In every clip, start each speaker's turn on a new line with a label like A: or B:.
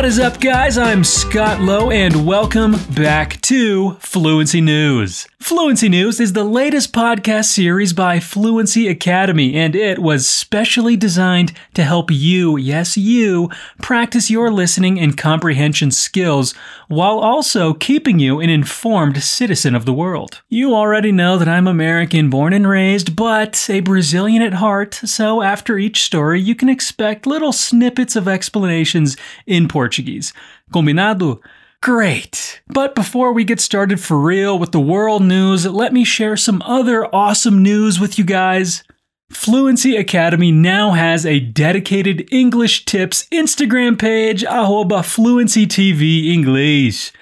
A: What is up, guys? I'm Scott Lowe, and welcome back to Fluency News. Fluency News is the latest podcast series by Fluency Academy, and it was specially designed to help you, yes, you, practice your listening and comprehension skills while also keeping you an informed citizen of the world. You already know that I'm American born and raised, but a Brazilian at heart, so after each story, you can expect little snippets of explanations in Portuguese. Combinado? Great. But before we get started for real with the world news, let me share some other awesome news with you guys. Fluency Academy now has a dedicated English tips Instagram page, arroba Fluency TV English.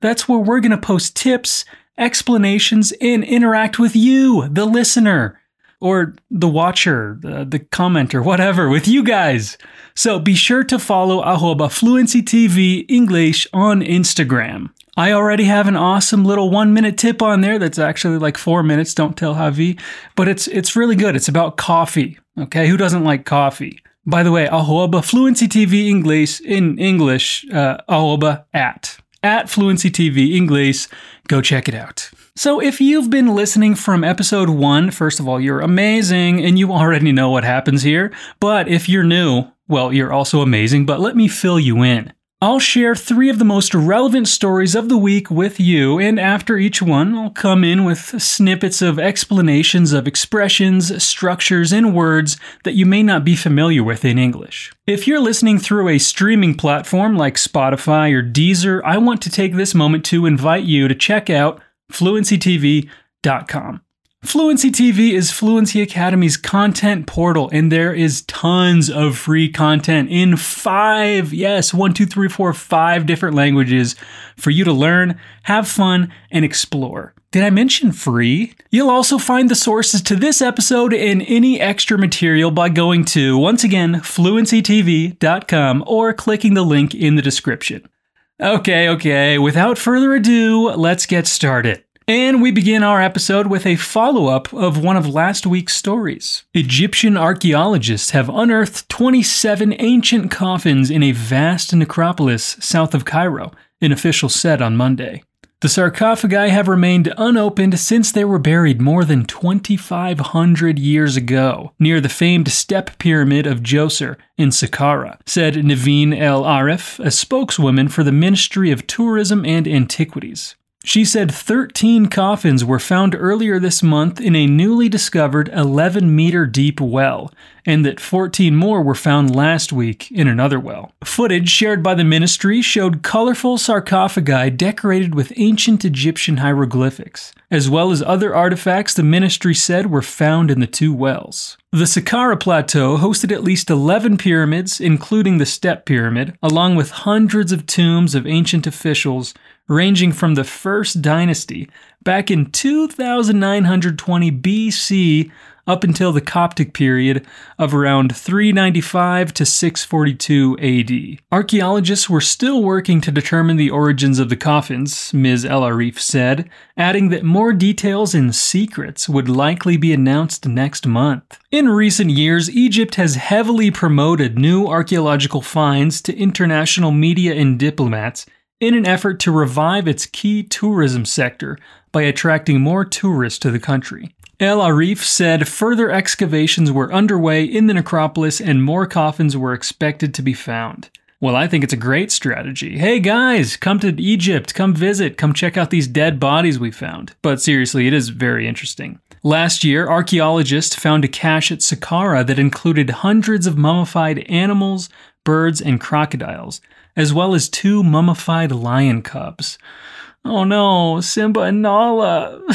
A: That's where we're going to post tips, explanations, and interact with you, the listener or the watcher, the, the commenter, whatever, with you guys. So be sure to follow Ahoba Fluency TV English on Instagram. I already have an awesome little one minute tip on there that's actually like four minutes. Don't tell Javi, but it's it's really good. It's about coffee. Okay, who doesn't like coffee? By the way, Ahoba Fluency TV English in English, uh, arroba at at Fluency TV English. Go check it out. So, if you've been listening from episode one, first of all, you're amazing and you already know what happens here. But if you're new, well, you're also amazing, but let me fill you in. I'll share three of the most relevant stories of the week with you, and after each one, I'll come in with snippets of explanations of expressions, structures, and words that you may not be familiar with in English. If you're listening through a streaming platform like Spotify or Deezer, I want to take this moment to invite you to check out fluencytv.com. Fluency TV is Fluency Academy's content portal, and there is tons of free content in five, yes, one, two, three, four, five different languages for you to learn, have fun, and explore. Did I mention free? You'll also find the sources to this episode and any extra material by going to, once again, fluencytv.com or clicking the link in the description. Okay, okay, without further ado, let's get started. And we begin our episode with a follow up of one of last week's stories. Egyptian archaeologists have unearthed 27 ancient coffins in a vast necropolis south of Cairo, an official said on Monday. The sarcophagi have remained unopened since they were buried more than 2,500 years ago, near the famed step pyramid of Djoser in Saqqara, said Nevine El Aref, a spokeswoman for the Ministry of Tourism and Antiquities. She said 13 coffins were found earlier this month in a newly discovered 11 meter deep well, and that 14 more were found last week in another well. Footage shared by the ministry showed colorful sarcophagi decorated with ancient Egyptian hieroglyphics, as well as other artifacts the ministry said were found in the two wells. The Saqqara Plateau hosted at least 11 pyramids, including the Step Pyramid, along with hundreds of tombs of ancient officials ranging from the First Dynasty back in 2920 BC up until the Coptic period of around 395 to 642 AD. Archaeologists were still working to determine the origins of the coffins, Ms. El Aref said, adding that more details and secrets would likely be announced next month. In recent years, Egypt has heavily promoted new archaeological finds to international media and diplomats in an effort to revive its key tourism sector by attracting more tourists to the country. El Aref said further excavations were underway in the necropolis and more coffins were expected to be found. Well, I think it's a great strategy. Hey guys, come to Egypt, come visit, come check out these dead bodies we found. But seriously, it is very interesting. Last year, archaeologists found a cache at Saqqara that included hundreds of mummified animals, birds, and crocodiles as well as two mummified lion cubs. Oh no, Simba and Nala.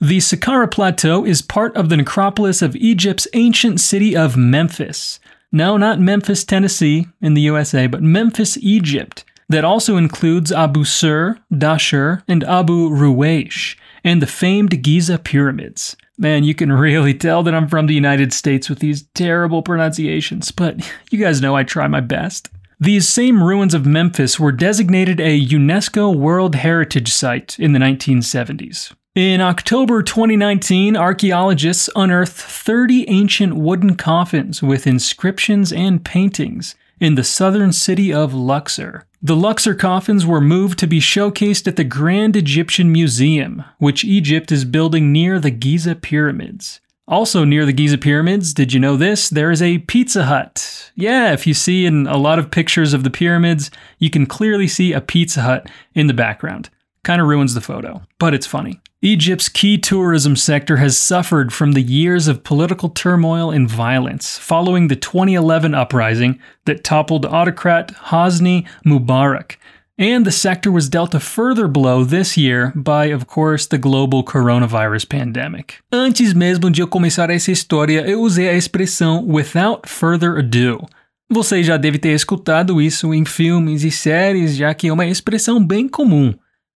A: the Saqqara Plateau is part of the necropolis of Egypt's ancient city of Memphis. No, not Memphis, Tennessee, in the USA, but Memphis, Egypt, that also includes Abu Sur, Dashur, and Abu Ruwaysh, and the famed Giza pyramids. Man, you can really tell that I'm from the United States with these terrible pronunciations, but you guys know I try my best. These same ruins of Memphis were designated a UNESCO World Heritage Site in the 1970s. In October 2019, archaeologists unearthed 30 ancient wooden coffins with inscriptions and paintings in the southern city of Luxor. The Luxor coffins were moved to be showcased at the Grand Egyptian Museum, which Egypt is building near the Giza pyramids. Also, near the Giza pyramids, did you know this? There is a Pizza Hut. Yeah, if you see in a lot of pictures of the pyramids, you can clearly see a Pizza Hut in the background. Kind of ruins the photo, but it's funny. Egypt's key tourism sector has suffered from the years of political turmoil and violence following the 2011 uprising that toppled autocrat Hosni Mubarak and the sector was dealt a further blow this year by, of course, the global coronavirus pandemic. Antes mesmo de eu começar essa história, eu usei a expressão without further ado. Você já deve ter escutado isso em filmes e séries, já que é uma expressão bem comum.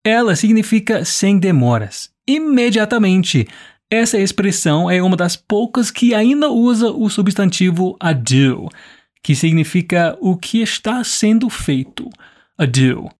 A: Ela significa sem demoras. Imediatamente. Essa expressão é uma das poucas que ainda usa o substantivo ado, que significa o que está sendo feito ado.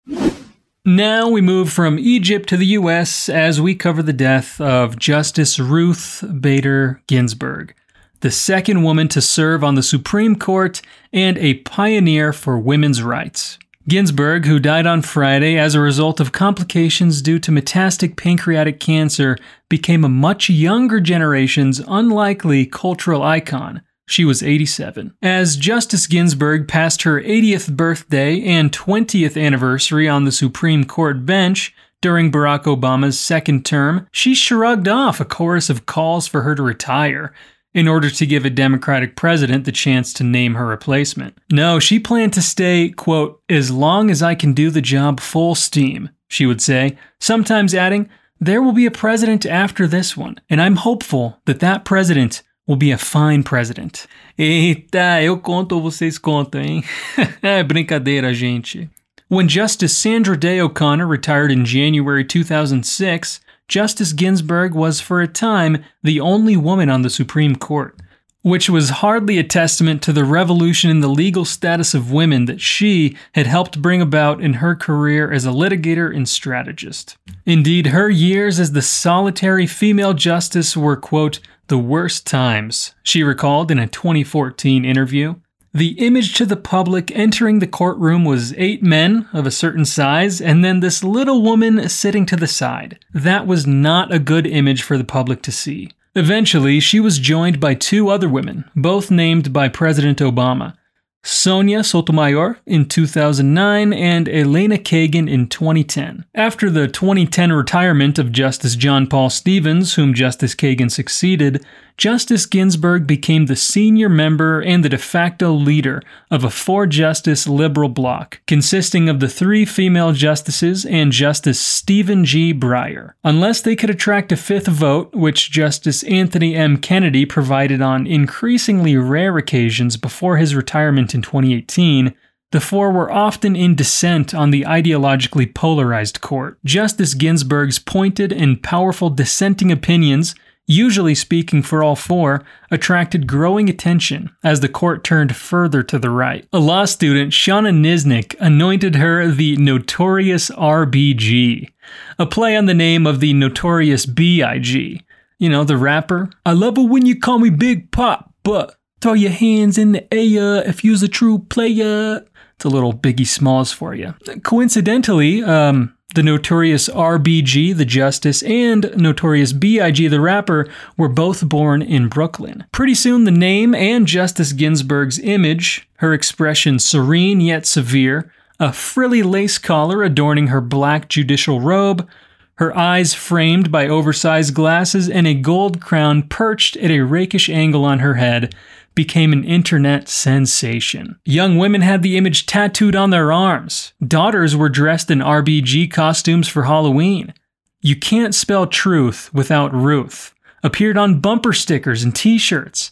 A: Now we move from Egypt to the US as we cover the death of Justice Ruth Bader Ginsburg, the second woman to serve on the Supreme Court and a pioneer for women's rights. Ginsburg, who died on Friday as a result of complications due to metastatic pancreatic cancer, became a much younger generation's unlikely cultural icon she was 87. As Justice Ginsburg passed her 80th birthday and 20th anniversary on the Supreme Court bench during Barack Obama's second term, she shrugged off a chorus of calls for her to retire in order to give a Democratic president the chance to name her replacement. No, she planned to stay, quote, as long as I can do the job full steam, she would say, sometimes adding, there will be a president after this one, and I'm hopeful that that president will be a fine president. Eita, eu conto ou vocês contam, hein? é brincadeira, gente. When Justice Sandra Day O'Connor retired in January 2006, Justice Ginsburg was for a time the only woman on the Supreme Court, which was hardly a testament to the revolution in the legal status of women that she had helped bring about in her career as a litigator and strategist. Indeed, her years as the solitary female justice were, quote, the worst times, she recalled in a 2014 interview. The image to the public entering the courtroom was eight men of a certain size and then this little woman sitting to the side. That was not a good image for the public to see. Eventually, she was joined by two other women, both named by President Obama. Sonia Sotomayor in 2009 and Elena Kagan in 2010. After the 2010 retirement of Justice John Paul Stevens, whom Justice Kagan succeeded, Justice Ginsburg became the senior member and the de facto leader of a four justice liberal bloc, consisting of the three female justices and Justice Stephen G. Breyer. Unless they could attract a fifth vote, which Justice Anthony M. Kennedy provided on increasingly rare occasions before his retirement in 2018, the four were often in dissent on the ideologically polarized court. Justice Ginsburg's pointed and powerful dissenting opinions usually speaking for all four, attracted growing attention as the court turned further to the right. A law student, Shana Knizhnik, anointed her the notorious RBG, a play on the name of the notorious B.I.G. You know, the rapper. I love it when you call me Big Pop, but throw your hands in the air if you's a true player. It's a little Biggie Smalls for you. Coincidentally, um, the notorious RBG, the Justice, and notorious BIG, the rapper, were both born in Brooklyn. Pretty soon, the name and Justice Ginsburg's image, her expression serene yet severe, a frilly lace collar adorning her black judicial robe, her eyes framed by oversized glasses, and a gold crown perched at a rakish angle on her head, became an internet sensation. Young women had the image tattooed on their arms. Daughters were dressed in RBG costumes for Halloween. You can't spell truth without Ruth. Appeared on bumper stickers and t shirts.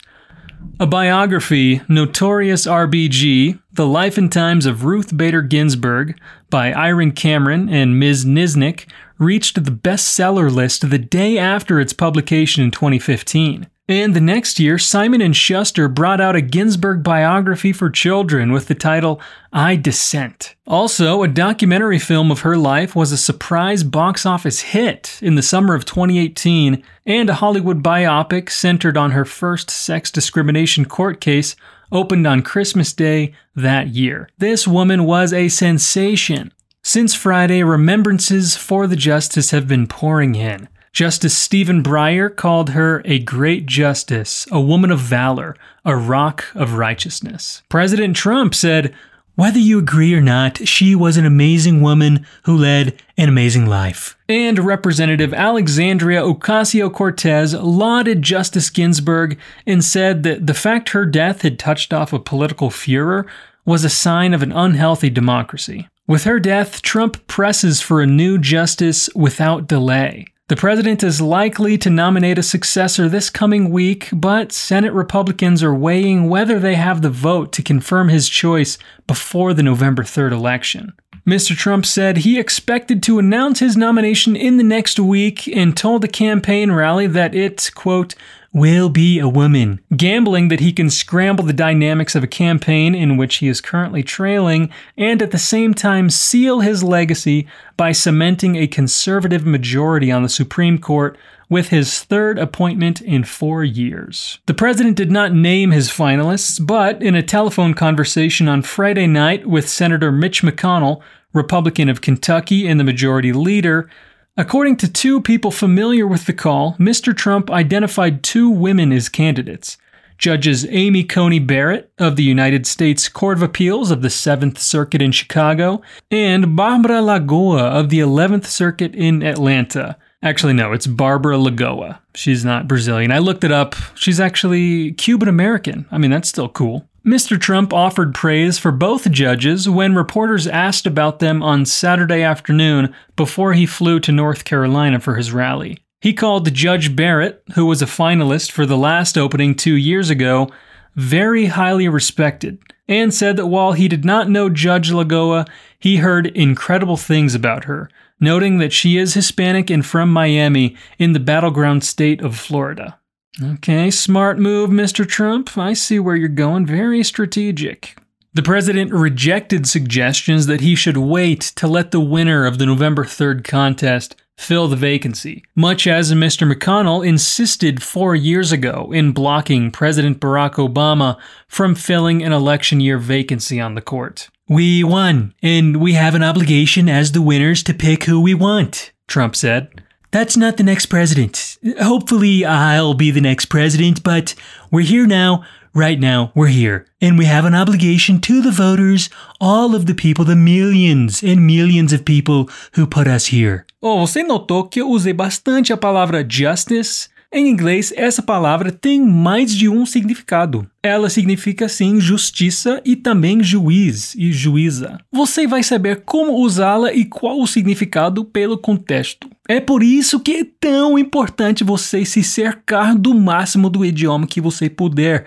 A: A biography, Notorious RBG The Life and Times of Ruth Bader Ginsburg, by Irin Carmon and Ms. Knizhnik, reached the bestseller list the day after its publication in 2015. And the next year, Simon and Schuster brought out a Ginsburg biography for children with the title I Dissent. Also, a documentary film of her life was a surprise box office hit in the summer of 2018, and a Hollywood biopic centered on her first sex discrimination court case opened on Christmas Day that year. This woman was a sensation. Since Friday, remembrances for the justice have been pouring in. Justice Stephen Breyer called her a great justice, a woman of valor, a rock of righteousness. President Trump said, whether you agree or not, she was an amazing woman who led an amazing life. And Representative Alexandria Ocasio Cortez lauded Justice Ginsburg and said that the fact her death had touched off a political furor was a sign of an unhealthy democracy. With her death, Trump presses for a new justice without delay. The president is likely to nominate a successor this coming week, but Senate Republicans are weighing whether they have the vote to confirm his choice before the November 3rd election. Mr. Trump said he expected to announce his nomination in the next week and told the campaign rally that it, quote, will be a woman, gambling that he can scramble the dynamics of a campaign in which he is currently trailing and at the same time seal his legacy by cementing a conservative majority on the Supreme Court with his third appointment in four years. The president did not name his finalists, but in a telephone conversation on Friday night with Senator Mitch McConnell, Republican of Kentucky and the majority leader, According to two people familiar with the call, Mr. Trump identified two women as candidates Judges Amy Coney Barrett of the United States Court of Appeals of the 7th Circuit in Chicago and Barbara Lagoa of the 11th Circuit in Atlanta. Actually, no, it's Barbara Lagoa. She's not Brazilian. I looked it up. She's actually Cuban American. I mean, that's still cool. Mr. Trump offered praise for both judges when reporters asked about them on Saturday afternoon before he flew to North Carolina for his rally. He called Judge Barrett, who was a finalist for the last opening two years ago, very highly respected, and said that while he did not know Judge Lagoa, he heard incredible things about her, noting that she is Hispanic and from Miami in the battleground state of Florida. Okay, smart move, Mr. Trump. I see where you're going. Very strategic. The president rejected suggestions that he should wait to let the winner of the November 3rd contest fill the vacancy, much as Mr. McConnell insisted four years ago in blocking President Barack Obama from filling an election year vacancy on the court. We won, and we have an obligation as the winners to pick who we want, Trump said. That's not the next president. Hopefully, I'll be the next president, but we're here now. Right now, we're here. And we have an obligation to the voters, all of the people, the millions and millions of people who put us here. Oh, você notou que eu usei bastante a palavra justice Em inglês, essa palavra tem mais de um significado. Ela significa sim justiça e também juiz e juíza. Você vai saber como usá-la e qual o significado pelo contexto. É por isso que é tão importante você se cercar do máximo do idioma que você puder,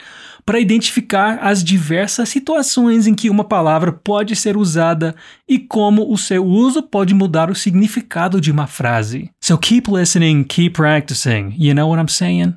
A: para identificar as diversas situações em que uma palavra pode ser usada e como o seu uso pode mudar o significado de uma frase. So keep listening, keep practicing. You know what I'm saying?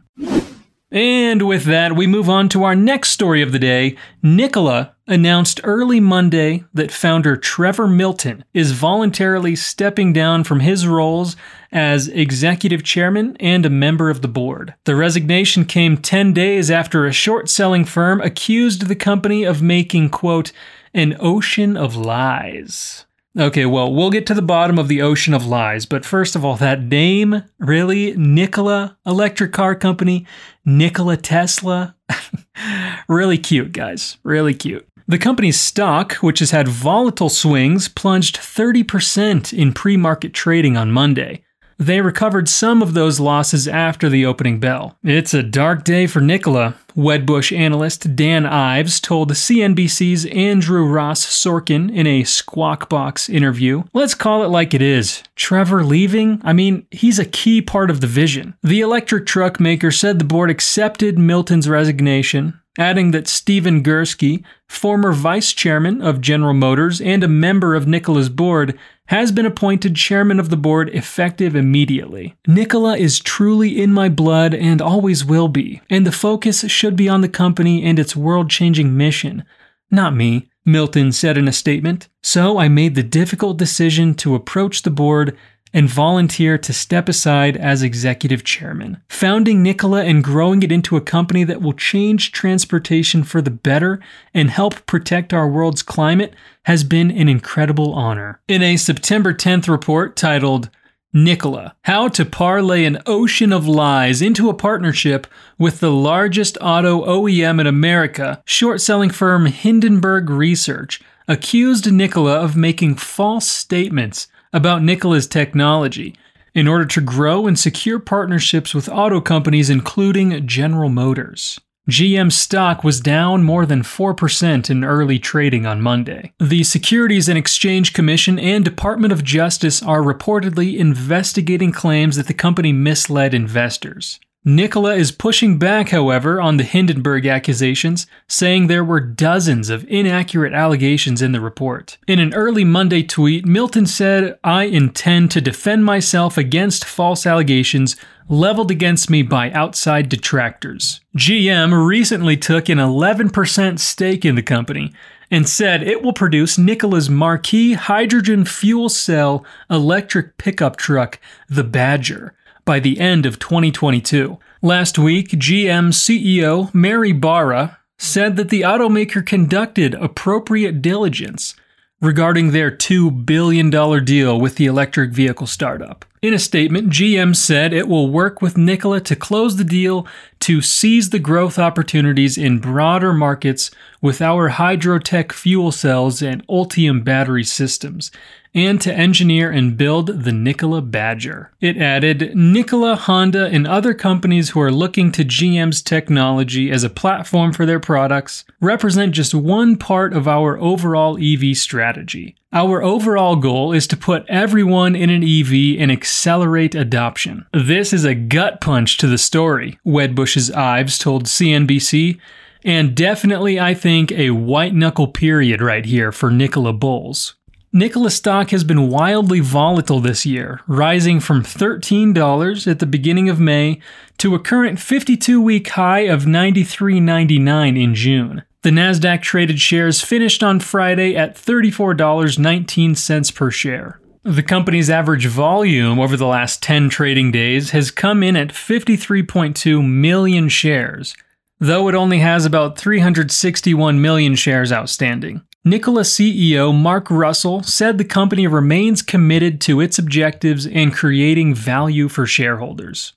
A: And with that, we move on to our next story of the day. Nikola announced early Monday that founder Trevor Milton is voluntarily stepping down from his roles as executive chairman and a member of the board. The resignation came 10 days after a short selling firm accused the company of making, quote, an ocean of lies. Okay, well, we'll get to the bottom of the ocean of lies, but first of all, that name, really? Nikola Electric Car Company, Nikola Tesla. really cute, guys. Really cute. The company's stock, which has had volatile swings, plunged 30% in pre market trading on Monday. They recovered some of those losses after the opening bell. It's a dark day for Nikola, Wedbush analyst Dan Ives told CNBC's Andrew Ross Sorkin in a Squawk Box interview. Let's call it like it is. Trevor leaving? I mean, he's a key part of the vision. The electric truck maker said the board accepted Milton's resignation, adding that Stephen Girsky, former vice chairman of General Motors and a member of Nikola's board, has been appointed chairman of the board effective immediately. Nikola is truly in my blood and always will be, and the focus should be on the company and its world changing mission, not me. Milton said in a statement. So I made the difficult decision to approach the board and volunteer to step aside as executive chairman. Founding Nikola and growing it into a company that will change transportation for the better and help protect our world's climate has been an incredible honor. In a September 10th report titled Nikola, how to parlay an ocean of lies into a partnership with the largest auto OEM in America, short selling firm Hindenburg Research accused Nikola of making false statements about Nikola's technology in order to grow and secure partnerships with auto companies, including General Motors. GM stock was down more than 4% in early trading on Monday. The Securities and Exchange Commission and Department of Justice are reportedly investigating claims that the company misled investors. Nikola is pushing back, however, on the Hindenburg accusations, saying there were dozens of inaccurate allegations in the report. In an early Monday tweet, Milton said, I intend to defend myself against false allegations leveled against me by outside detractors. GM recently took an 11% stake in the company and said it will produce Nikola's marquee hydrogen fuel cell electric pickup truck, the Badger by the end of 2022. Last week, GM CEO Mary Barra said that the automaker conducted appropriate diligence regarding their $2 billion deal with the electric vehicle startup. In a statement, GM said it will work with Nikola to close the deal to seize the growth opportunities in broader markets with our Hydrotec fuel cells and Ultium battery systems, and to engineer and build the Nikola Badger. It added Nikola, Honda, and other companies who are looking to GM's technology as a platform for their products represent just one part of our overall EV strategy. Our overall goal is to put everyone in an EV and accelerate adoption. This is a gut punch to the story, Wedbush's Ives told CNBC, and definitely, I think, a white knuckle period right here for Nikola Bulls. Nikola stock has been wildly volatile this year, rising from $13 at the beginning of May to a current 52 week high of $93.99 in June. The NASDAQ traded shares finished on Friday at $34.19 per share. The company's average volume over the last 10 trading days has come in at 53.2 million shares, though it only has about 361 million shares outstanding. Nikola CEO Mark Russell said the company remains committed to its objectives and creating value for shareholders.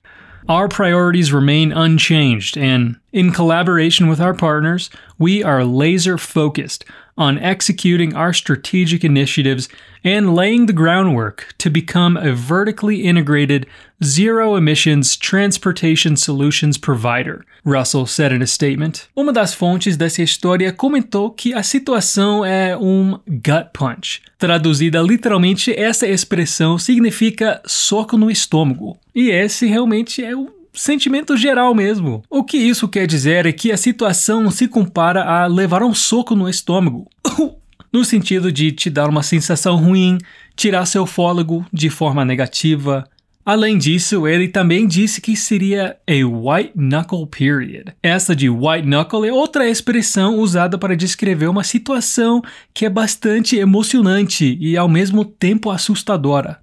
A: Our priorities remain unchanged, and in collaboration with our partners, we are laser focused on executing our strategic initiatives and laying the groundwork to become a vertically integrated, zero emissions transportation solutions provider, Russell said in a statement.
B: Uma das fontes dessa história comentou que a situação é um gut punch. Traduzida literalmente, essa expressão significa soco no estômago. E esse realmente é o sentimento geral mesmo. O que isso quer dizer é que a situação se compara a levar um soco no estômago. no sentido de te dar uma sensação ruim, tirar seu fôlego de forma negativa. Além disso, ele também disse que seria a white knuckle period. Essa de white knuckle é outra expressão usada para descrever uma situação que é bastante emocionante e ao mesmo tempo assustadora.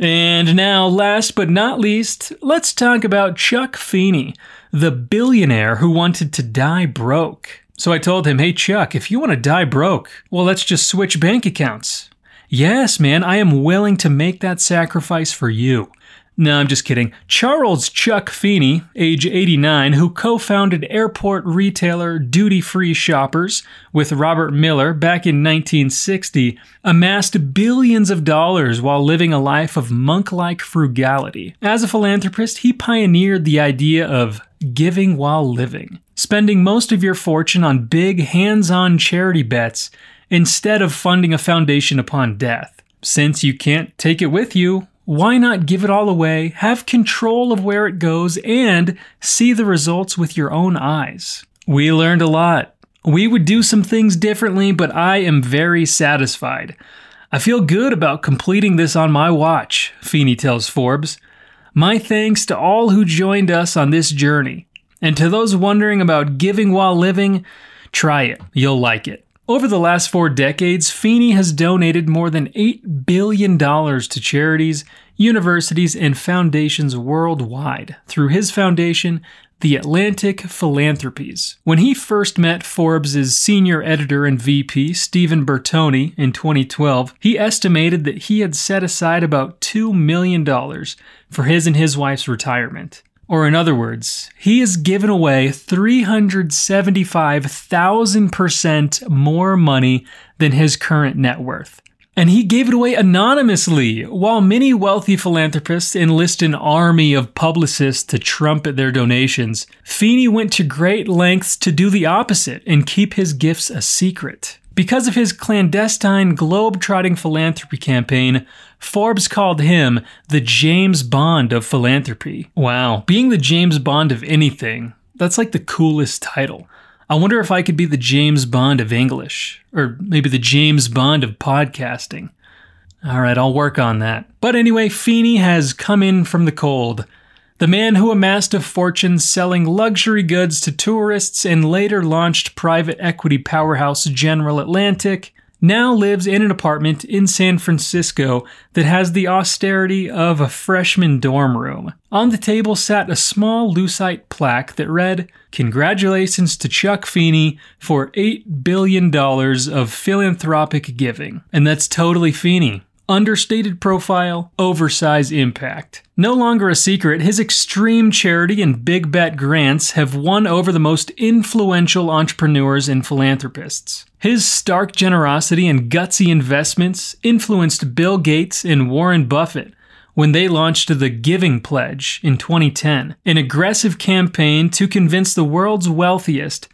A: And now, last but not least, let's talk about Chuck Feeney, the billionaire who wanted to die broke. So I told him, hey, Chuck, if you want to die broke, well, let's just switch bank accounts. Yes, man, I am willing to make that sacrifice for you. No, I'm just kidding. Charles Chuck Feeney, age 89, who co founded airport retailer Duty Free Shoppers with Robert Miller back in 1960, amassed billions of dollars while living a life of monk like frugality. As a philanthropist, he pioneered the idea of giving while living, spending most of your fortune on big hands on charity bets instead of funding a foundation upon death. Since you can't take it with you, why not give it all away, have control of where it goes, and see the results with your own eyes? We learned a lot. We would do some things differently, but I am very satisfied. I feel good about completing this on my watch, Feeney tells Forbes. My thanks to all who joined us on this journey. And to those wondering about giving while living, try it. You'll like it. Over the last four decades, Feeney has donated more than $8 billion to charities, universities, and foundations worldwide through his foundation, the Atlantic Philanthropies. When he first met Forbes' senior editor and VP, Stephen Bertoni, in 2012, he estimated that he had set aside about $2 million for his and his wife's retirement. Or, in other words, he has given away 375,000% more money than his current net worth. And he gave it away anonymously, while many wealthy philanthropists enlist an army of publicists to trumpet their donations. Feeney went to great lengths to do the opposite and keep his gifts a secret. Because of his clandestine globe-trotting philanthropy campaign, Forbes called him the James Bond of philanthropy. Wow, being the James Bond of anything, that's like the coolest title. I wonder if I could be the James Bond of English, or maybe the James Bond of podcasting. All right, I'll work on that. But anyway, Feeney has come in from the cold. The man who amassed a fortune selling luxury goods to tourists and later launched private equity powerhouse General Atlantic now lives in an apartment in San Francisco that has the austerity of a freshman dorm room. On the table sat a small lucite plaque that read, Congratulations to Chuck Feeney for $8 billion of philanthropic giving. And that's totally Feeney understated profile, oversized impact. No longer a secret, his extreme charity and big bet grants have won over the most influential entrepreneurs and philanthropists. His stark generosity and gutsy investments influenced Bill Gates and Warren Buffett when they launched the Giving Pledge in 2010, an aggressive campaign to convince the world's wealthiest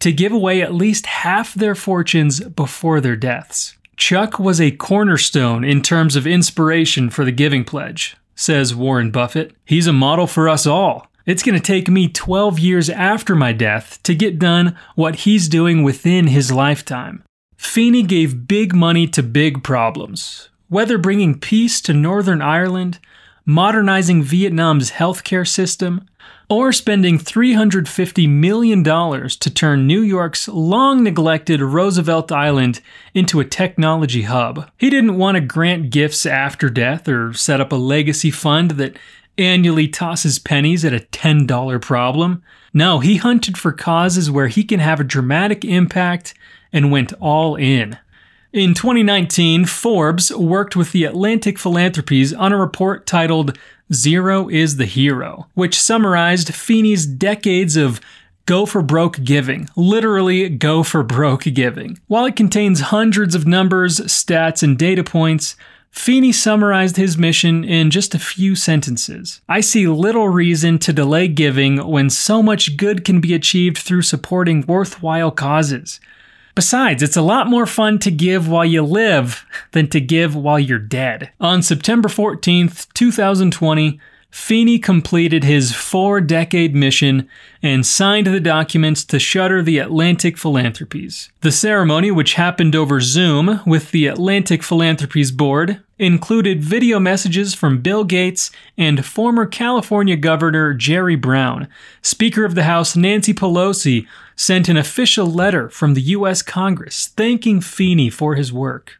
A: to give away at least half their fortunes before their deaths. Chuck was a cornerstone in terms of inspiration for the Giving Pledge, says Warren Buffett. He's a model for us all. It's going to take me 12 years after my death to get done what he's doing within his lifetime. Feeney gave big money to big problems, whether bringing peace to Northern Ireland, modernizing Vietnam's healthcare system, or spending $350 million to turn New York's long neglected Roosevelt Island into a technology hub. He didn't want to grant gifts after death or set up a legacy fund that annually tosses pennies at a $10 problem. No, he hunted for causes where he can have a dramatic impact and went all in. In 2019, Forbes worked with the Atlantic Philanthropies on a report titled Zero is the Hero, which summarized Feeney's decades of go for broke giving, literally go for broke giving. While it contains hundreds of numbers, stats, and data points, Feeney summarized his mission in just a few sentences. I see little reason to delay giving when so much good can be achieved through supporting worthwhile causes. Besides, it's a lot more fun to give while you live than to give while you're dead. On September 14th, 2020, Feeney completed his four decade mission and signed the documents to shutter the Atlantic Philanthropies. The ceremony, which happened over Zoom with the Atlantic Philanthropies Board, included video messages from Bill Gates and former California Governor Jerry Brown. Speaker of the House Nancy Pelosi sent an official letter from the U.S. Congress thanking Feeney for his work.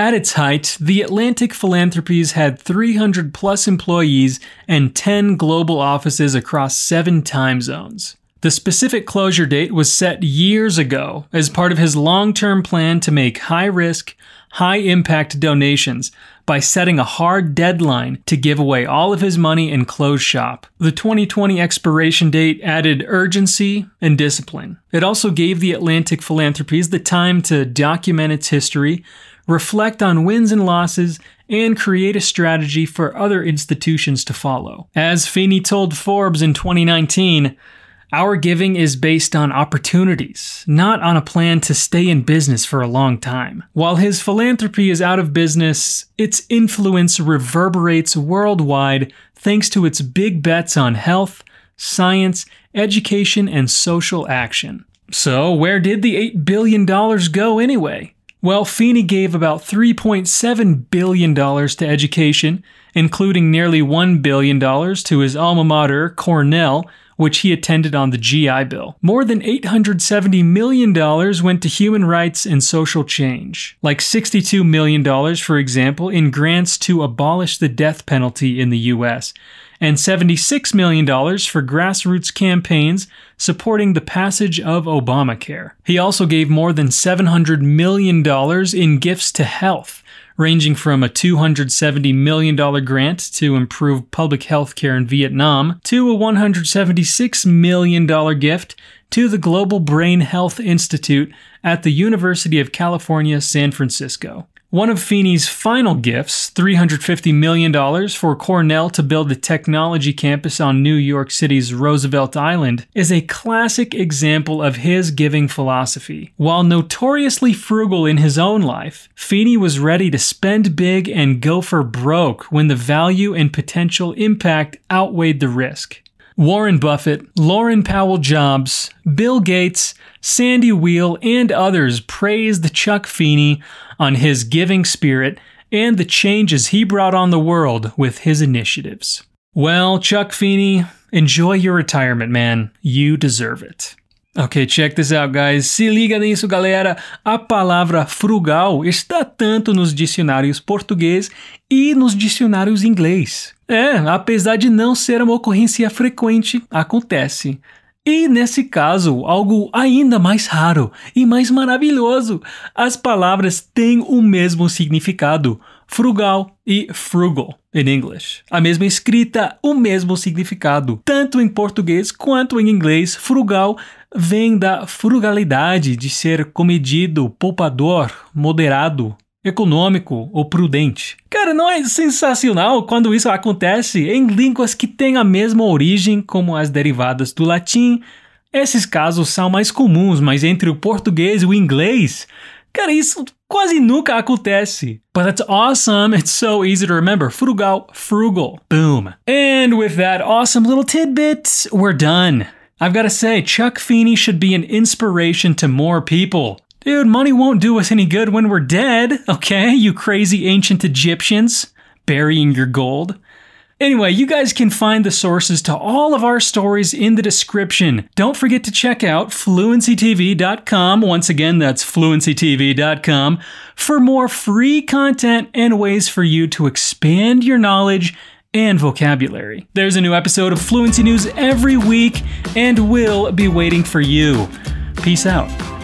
A: At its height, the Atlantic Philanthropies had 300 plus employees and 10 global offices across seven time zones. The specific closure date was set years ago as part of his long term plan to make high risk, high impact donations by setting a hard deadline to give away all of his money and close shop. The 2020 expiration date added urgency and discipline. It also gave the Atlantic Philanthropies the time to document its history, reflect on wins and losses, and create a strategy for other institutions to follow. As Feeney told Forbes in 2019, our giving is based on opportunities, not on a plan to stay in business for a long time. While his philanthropy is out of business, its influence reverberates worldwide thanks to its big bets on health, science, education, and social action. So, where did the $8 billion go anyway? Well, Feeney gave about $3.7 billion to education, including nearly $1 billion to his alma mater, Cornell,
B: which he attended on the GI Bill. More than $870 million went to human rights and social change, like $62 million, for example, in grants to abolish the death penalty in the US, and $76 million for grassroots campaigns supporting the passage of Obamacare. He also gave more than $700 million in gifts to health, ranging from a $270 million grant to improve public health care in Vietnam to a $176 million gift to the Global Brain Health Institute at the University of California, San Francisco. One of Feeney's final gifts, $350 million for Cornell to build the technology campus on New York City's Roosevelt Island, is a classic example of his giving philosophy. While notoriously frugal in his own life, Feeney was ready to spend big and go for broke when the value and potential impact outweighed the risk. Warren Buffett, Laurene Powell Jobs, Bill Gates, Sandy Weill, and others praised Chuck Feeney on his giving spirit and the changes he brought on the world with his initiatives. Well, Chuck Feeney, enjoy your retirement, man. You deserve it. Ok, check this out, guys. Se liga nisso, galera. A palavra frugal está tanto nos dicionários português e nos dicionários inglês. É, apesar de não ser uma ocorrência frequente, acontece. E nesse caso, algo ainda mais raro e mais maravilhoso: as palavras têm o mesmo significado, frugal e frugal em inglês. A mesma escrita, o mesmo significado. Tanto em português quanto em inglês, frugal vem da frugalidade de ser comedido, poupador, moderado, econômico ou prudente. Cara, não é sensacional quando isso acontece em línguas que têm a mesma origem como as derivadas do latim? Esses casos são mais comuns, mas entre o português e o inglês, cara, isso quase nunca acontece. But that's awesome. It's so easy to remember. Frugal, frugal. Boom. And with that awesome little tidbit, we're done. I've got to say, Chuck Feeney should be an inspiration to more people. Dude, money won't do us any good when we're dead, okay? You crazy ancient Egyptians burying your gold. Anyway, you guys can find the sources to all of our stories in the description. Don't forget to check out fluencytv.com. Once again, that's fluencytv.com for more free content and ways for you to expand your knowledge and vocabulary. There's a new episode of Fluency News every week, and we'll be waiting for you. Peace out.